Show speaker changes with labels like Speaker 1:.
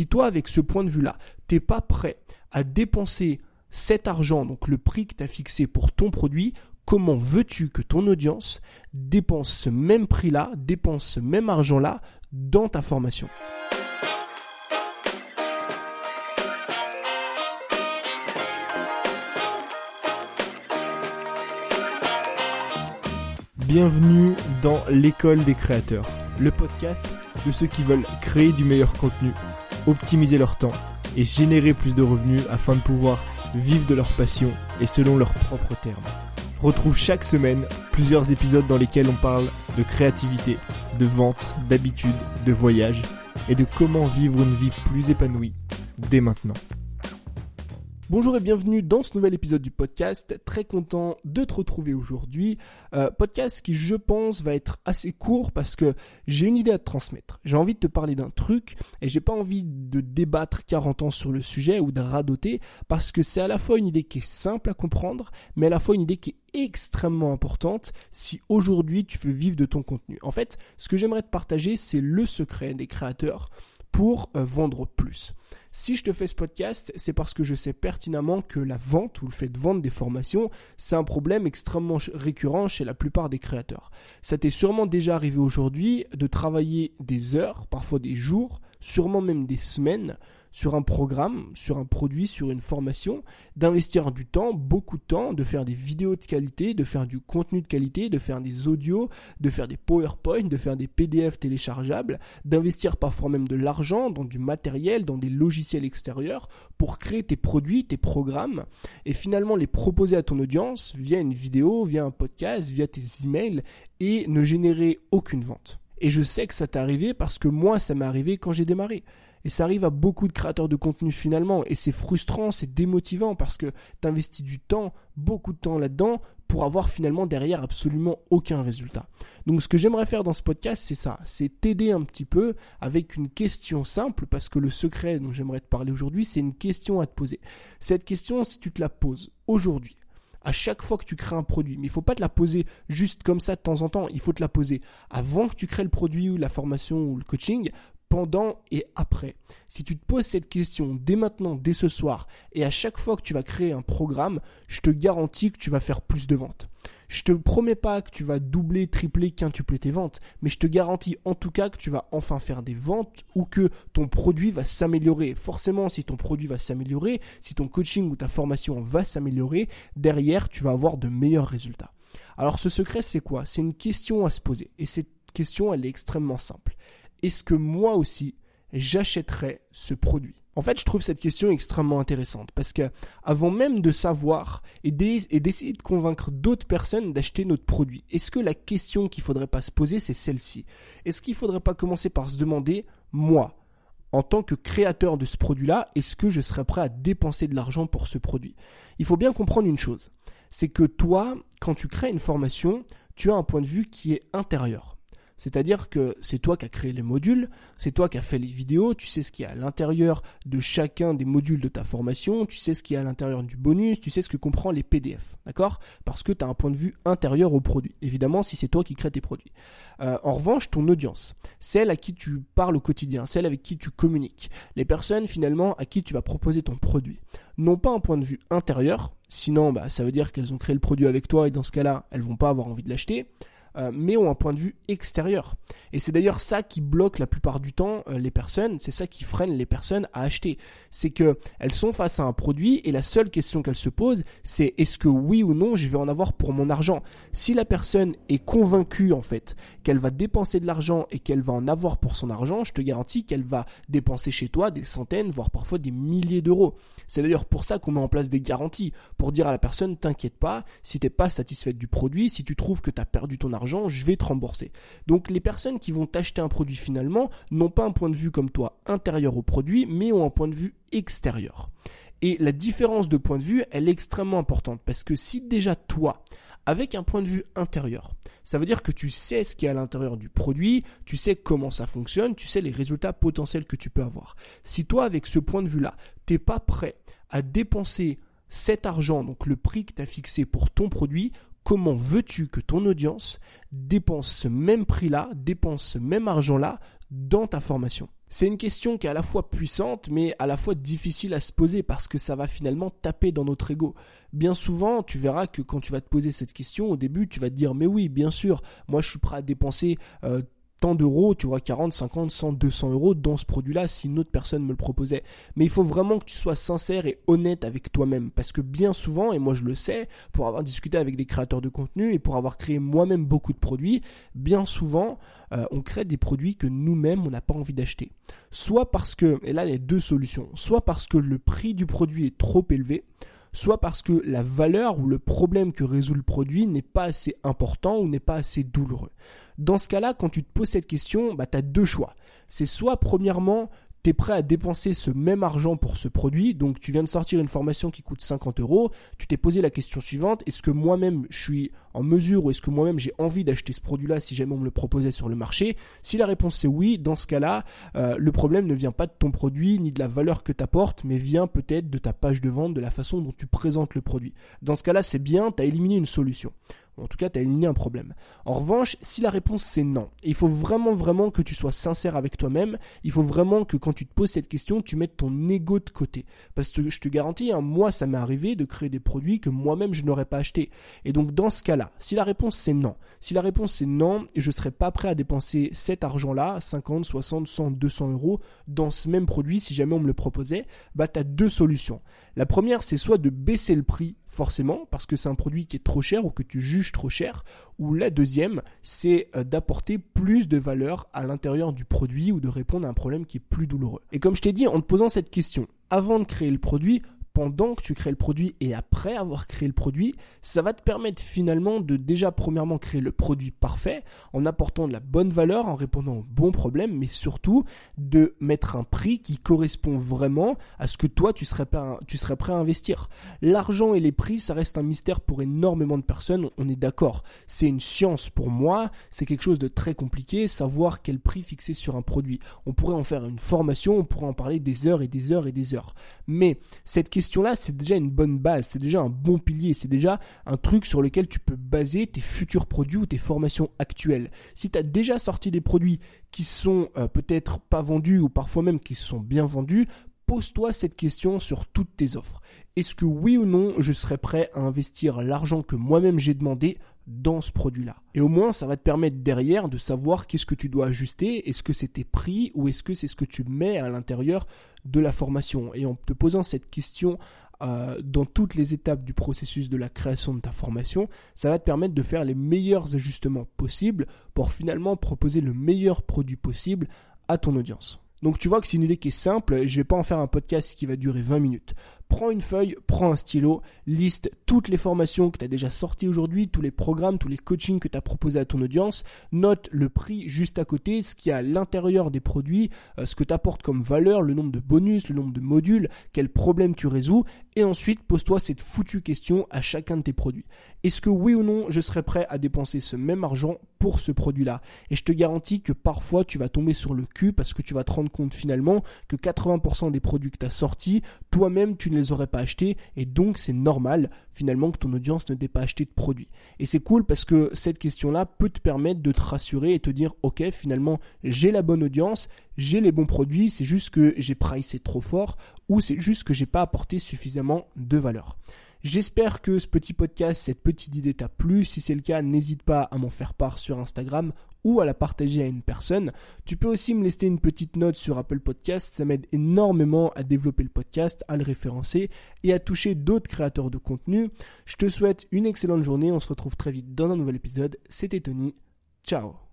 Speaker 1: Si toi, avec ce point de vue-là, t'es pas prêt à dépenser cet argent, donc le prix que tu as fixé pour ton produit, comment veux-tu que ton audience dépense ce même prix-là, dépense ce même argent-là dans ta formation? Bienvenue dans l'école des créateurs, le podcast de ceux qui veulent créer du meilleur contenu, optimiser leur temps et générer plus de revenus afin de pouvoir vivre de leur passion et selon leurs propres termes. Retrouve chaque semaine plusieurs épisodes dans lesquels on parle de créativité, de vente, d'habitude, de voyage et de comment vivre une vie plus épanouie dès maintenant. Bonjour et bienvenue dans ce nouvel épisode du podcast. Très content de te retrouver aujourd'hui. Euh, podcast qui, je pense, va être assez court parce que j'ai une idée à te transmettre. J'ai envie de te parler d'un truc et j'ai pas envie de débattre 40 ans sur le sujet ou de radoter parce que c'est à la fois une idée qui est simple à comprendre, mais à la fois une idée qui est extrêmement importante si aujourd'hui tu veux vivre de ton contenu. En fait, ce que j'aimerais te partager, c'est le secret des créateurs pour euh, vendre plus. Si je te fais ce podcast, c'est parce que je sais pertinemment que la vente ou le fait de vendre des formations, c'est un problème extrêmement récurrent chez la plupart des créateurs. Ça t'est sûrement déjà arrivé aujourd'hui de travailler des heures, parfois des jours, sûrement même des semaines, sur un programme, sur un produit, sur une formation, d'investir du temps, beaucoup de temps, de faire des vidéos de qualité, de faire du contenu de qualité, de faire des audios, de faire des PowerPoint, de faire des PDF téléchargeables, d'investir parfois même de l'argent dans du matériel, dans des logiciels extérieurs pour créer tes produits, tes programmes et finalement les proposer à ton audience via une vidéo, via un podcast, via tes emails et ne générer aucune vente. Et je sais que ça t'est arrivé parce que moi ça m'est arrivé quand j'ai démarré. Et ça arrive à beaucoup de créateurs de contenu finalement. Et c'est frustrant, c'est démotivant parce que tu investis du temps, beaucoup de temps là-dedans, pour avoir finalement derrière absolument aucun résultat. Donc ce que j'aimerais faire dans ce podcast, c'est ça, c'est t'aider un petit peu avec une question simple, parce que le secret dont j'aimerais te parler aujourd'hui, c'est une question à te poser. Cette question, si tu te la poses aujourd'hui, à chaque fois que tu crées un produit. Mais il faut pas te la poser juste comme ça de temps en temps. Il faut te la poser avant que tu crées le produit ou la formation ou le coaching pendant et après. Si tu te poses cette question dès maintenant, dès ce soir, et à chaque fois que tu vas créer un programme, je te garantis que tu vas faire plus de ventes. Je te promets pas que tu vas doubler, tripler, quintupler tes ventes, mais je te garantis en tout cas que tu vas enfin faire des ventes ou que ton produit va s'améliorer. Forcément, si ton produit va s'améliorer, si ton coaching ou ta formation va s'améliorer, derrière, tu vas avoir de meilleurs résultats. Alors ce secret, c'est quoi? C'est une question à se poser. Et cette question, elle est extrêmement simple est-ce que moi aussi j'achèterais ce produit? En fait, je trouve cette question extrêmement intéressante parce que avant même de savoir et d'essayer de convaincre d'autres personnes d'acheter notre produit, est-ce que la question qu'il faudrait pas se poser, c'est celle-ci? Est-ce qu'il faudrait pas commencer par se demander, moi, en tant que créateur de ce produit-là, est-ce que je serais prêt à dépenser de l'argent pour ce produit? Il faut bien comprendre une chose, c'est que toi, quand tu crées une formation, tu as un point de vue qui est intérieur. C'est-à-dire que c'est toi qui as créé les modules, c'est toi qui as fait les vidéos, tu sais ce qu'il y a à l'intérieur de chacun des modules de ta formation, tu sais ce qu'il y a à l'intérieur du bonus, tu sais ce que comprend les PDF, d'accord? Parce que tu as un point de vue intérieur au produit. Évidemment, si c'est toi qui crées tes produits. Euh, en revanche, ton audience, celle à qui tu parles au quotidien, celle avec qui tu communiques, les personnes finalement à qui tu vas proposer ton produit, n'ont pas un point de vue intérieur, sinon bah, ça veut dire qu'elles ont créé le produit avec toi et dans ce cas-là, elles vont pas avoir envie de l'acheter. Euh, mais ont un point de vue extérieur. Et c'est d'ailleurs ça qui bloque la plupart du temps euh, les personnes, c'est ça qui freine les personnes à acheter. C'est que elles sont face à un produit et la seule question qu'elles se posent, c'est est-ce que oui ou non je vais en avoir pour mon argent? Si la personne est convaincue en fait qu'elle va dépenser de l'argent et qu'elle va en avoir pour son argent, je te garantis qu'elle va dépenser chez toi des centaines, voire parfois des milliers d'euros. C'est d'ailleurs pour ça qu'on met en place des garanties, pour dire à la personne t'inquiète pas, si t'es pas satisfaite du produit, si tu trouves que tu as perdu ton argent, je vais te rembourser. Donc les personnes qui vont t'acheter un produit finalement n'ont pas un point de vue comme toi intérieur au produit, mais ont un point de vue extérieur. Et la différence de point de vue, elle est extrêmement importante parce que si déjà toi, avec un point de vue intérieur, ça veut dire que tu sais ce qui est à l'intérieur du produit, tu sais comment ça fonctionne, tu sais les résultats potentiels que tu peux avoir. Si toi, avec ce point de vue-là, t'es pas prêt à dépenser cet argent, donc le prix que tu as fixé pour ton produit, comment veux-tu que ton audience dépense ce même prix-là, dépense ce même argent-là dans ta formation? C'est une question qui est à la fois puissante mais à la fois difficile à se poser parce que ça va finalement taper dans notre ego. Bien souvent, tu verras que quand tu vas te poser cette question, au début, tu vas te dire mais oui, bien sûr, moi je suis prêt à dépenser euh, tant d'euros, tu vois, 40, 50, 100, 200 euros dans ce produit-là si une autre personne me le proposait. Mais il faut vraiment que tu sois sincère et honnête avec toi-même. Parce que bien souvent, et moi je le sais, pour avoir discuté avec des créateurs de contenu et pour avoir créé moi-même beaucoup de produits, bien souvent, euh, on crée des produits que nous-mêmes, on n'a pas envie d'acheter. Soit parce que, et là il y a deux solutions, soit parce que le prix du produit est trop élevé, soit parce que la valeur ou le problème que résout le produit n'est pas assez important ou n'est pas assez douloureux. Dans ce cas-là, quand tu te poses cette question, bah, tu as deux choix. C'est soit premièrement, tu es prêt à dépenser ce même argent pour ce produit, donc tu viens de sortir une formation qui coûte 50 euros, tu t'es posé la question suivante, est-ce que moi-même je suis en mesure ou est-ce que moi-même j'ai envie d'acheter ce produit-là si jamais on me le proposait sur le marché? Si la réponse c'est oui, dans ce cas-là, euh, le problème ne vient pas de ton produit ni de la valeur que tu apportes, mais vient peut-être de ta page de vente, de la façon dont tu présentes le produit. Dans ce cas-là, c'est bien, tu as éliminé une solution. En tout cas, tu as éliminé un problème. En revanche, si la réponse c'est non, il faut vraiment vraiment que tu sois sincère avec toi-même, il faut vraiment que quand tu te poses cette question, tu mettes ton ego de côté. Parce que je te garantis, hein, moi ça m'est arrivé de créer des produits que moi-même je n'aurais pas acheté. Et donc dans ce cas-là, si la réponse c'est non, si la réponse c'est non, je serais pas prêt à dépenser cet argent-là, 50, 60, 100, 200 euros, dans ce même produit si jamais on me le proposait, bah tu as deux solutions. La première, c'est soit de baisser le prix forcément parce que c'est un produit qui est trop cher ou que tu juges trop cher, ou la deuxième, c'est euh, d'apporter plus de valeur à l'intérieur du produit ou de répondre à un problème qui est plus douloureux. Et comme je t'ai dit, en te posant cette question, avant de créer le produit, pendant que tu crées le produit et après avoir créé le produit, ça va te permettre finalement de déjà premièrement créer le produit parfait en apportant de la bonne valeur, en répondant aux bons problèmes, mais surtout de mettre un prix qui correspond vraiment à ce que toi tu serais, tu serais prêt à investir. L'argent et les prix, ça reste un mystère pour énormément de personnes, on est d'accord. C'est une science pour moi, c'est quelque chose de très compliqué, savoir quel prix fixer sur un produit. On pourrait en faire une formation, on pourrait en parler des heures et des heures et des heures. Mais cette question question-là, c'est déjà une bonne base, c'est déjà un bon pilier, c'est déjà un truc sur lequel tu peux baser tes futurs produits ou tes formations actuelles. Si tu as déjà sorti des produits qui sont euh, peut-être pas vendus ou parfois même qui sont bien vendus, pose-toi cette question sur toutes tes offres. Est-ce que oui ou non, je serais prêt à investir l'argent que moi-même j'ai demandé dans ce produit-là. Et au moins, ça va te permettre derrière de savoir qu'est-ce que tu dois ajuster. Est-ce que c'est tes prix ou est-ce que c'est ce que tu mets à l'intérieur de la formation Et en te posant cette question euh, dans toutes les étapes du processus de la création de ta formation, ça va te permettre de faire les meilleurs ajustements possibles pour finalement proposer le meilleur produit possible à ton audience. Donc tu vois que c'est une idée qui est simple, je vais pas en faire un podcast qui va durer 20 minutes prends une feuille, prends un stylo, liste toutes les formations que tu as déjà sorties aujourd'hui, tous les programmes, tous les coachings que tu as proposés à ton audience, note le prix juste à côté, ce qu'il y a à l'intérieur des produits, euh, ce que tu apportes comme valeur, le nombre de bonus, le nombre de modules, quel problème tu résous, et ensuite pose-toi cette foutue question à chacun de tes produits. Est-ce que oui ou non je serais prêt à dépenser ce même argent pour ce produit-là? Et je te garantis que parfois tu vas tomber sur le cul parce que tu vas te rendre compte finalement que 80% des produits que tu as sortis, toi-même tu ne les aurais pas achetés et donc c'est normal finalement que ton audience ne t'ait pas acheté de produit. Et c'est cool parce que cette question-là peut te permettre de te rassurer et te dire ok finalement j'ai la bonne audience, j'ai les bons produits, c'est juste que j'ai pricé trop fort ou c'est juste que j'ai pas apporté suffisamment de valeur. J'espère que ce petit podcast, cette petite idée t'a plu. Si c'est le cas, n'hésite pas à m'en faire part sur Instagram ou à la partager à une personne. Tu peux aussi me laisser une petite note sur Apple Podcast, ça m'aide énormément à développer le podcast, à le référencer et à toucher d'autres créateurs de contenu. Je te souhaite une excellente journée, on se retrouve très vite dans un nouvel épisode. C'était Tony, ciao